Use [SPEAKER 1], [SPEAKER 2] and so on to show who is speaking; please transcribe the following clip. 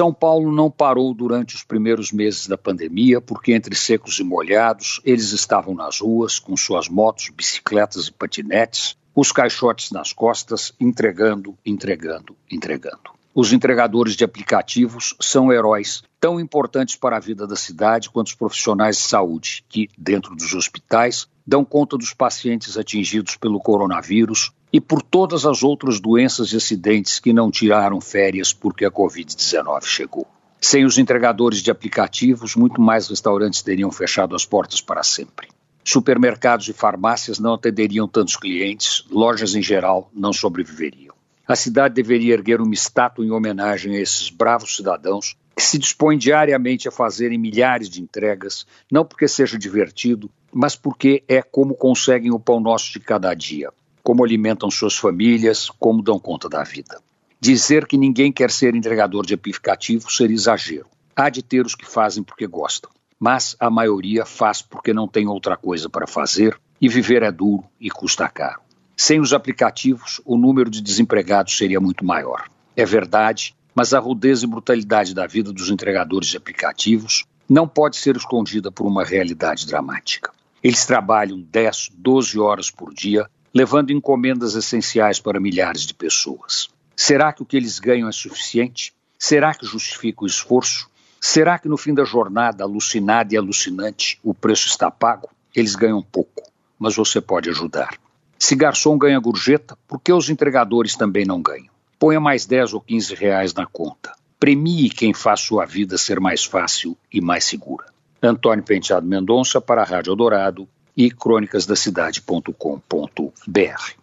[SPEAKER 1] São Paulo não parou durante os primeiros meses da pandemia, porque entre secos e molhados, eles estavam nas ruas com suas motos, bicicletas e patinetes, os caixotes nas costas, entregando, entregando, entregando. Os entregadores de aplicativos são heróis tão importantes para a vida da cidade quanto os profissionais de saúde, que, dentro dos hospitais, dão conta dos pacientes atingidos pelo coronavírus e por todas as outras doenças e acidentes que não tiraram férias porque a Covid-19 chegou. Sem os entregadores de aplicativos, muito mais restaurantes teriam fechado as portas para sempre. Supermercados e farmácias não atenderiam tantos clientes, lojas em geral não sobreviveriam. A cidade deveria erguer uma estátua em homenagem a esses bravos cidadãos que se dispõem diariamente a fazerem milhares de entregas, não porque seja divertido, mas porque é como conseguem o pão nosso de cada dia, como alimentam suas famílias, como dão conta da vida. Dizer que ninguém quer ser entregador de aplicativo seria exagero. Há de ter os que fazem porque gostam, mas a maioria faz porque não tem outra coisa para fazer e viver é duro e custa caro. Sem os aplicativos, o número de desempregados seria muito maior. É verdade, mas a rudeza e brutalidade da vida dos entregadores de aplicativos não pode ser escondida por uma realidade dramática. Eles trabalham 10, 12 horas por dia, levando encomendas essenciais para milhares de pessoas. Será que o que eles ganham é suficiente? Será que justifica o esforço? Será que no fim da jornada, alucinada e alucinante, o preço está pago? Eles ganham pouco, mas você pode ajudar. Se garçom ganha gorjeta, por que os entregadores também não ganham? Ponha mais 10 ou 15 reais na conta. Premie quem faz sua vida ser mais fácil e mais segura. Antônio Penteado Mendonça para a Rádio Dourado e crônicasdacidade.com.br.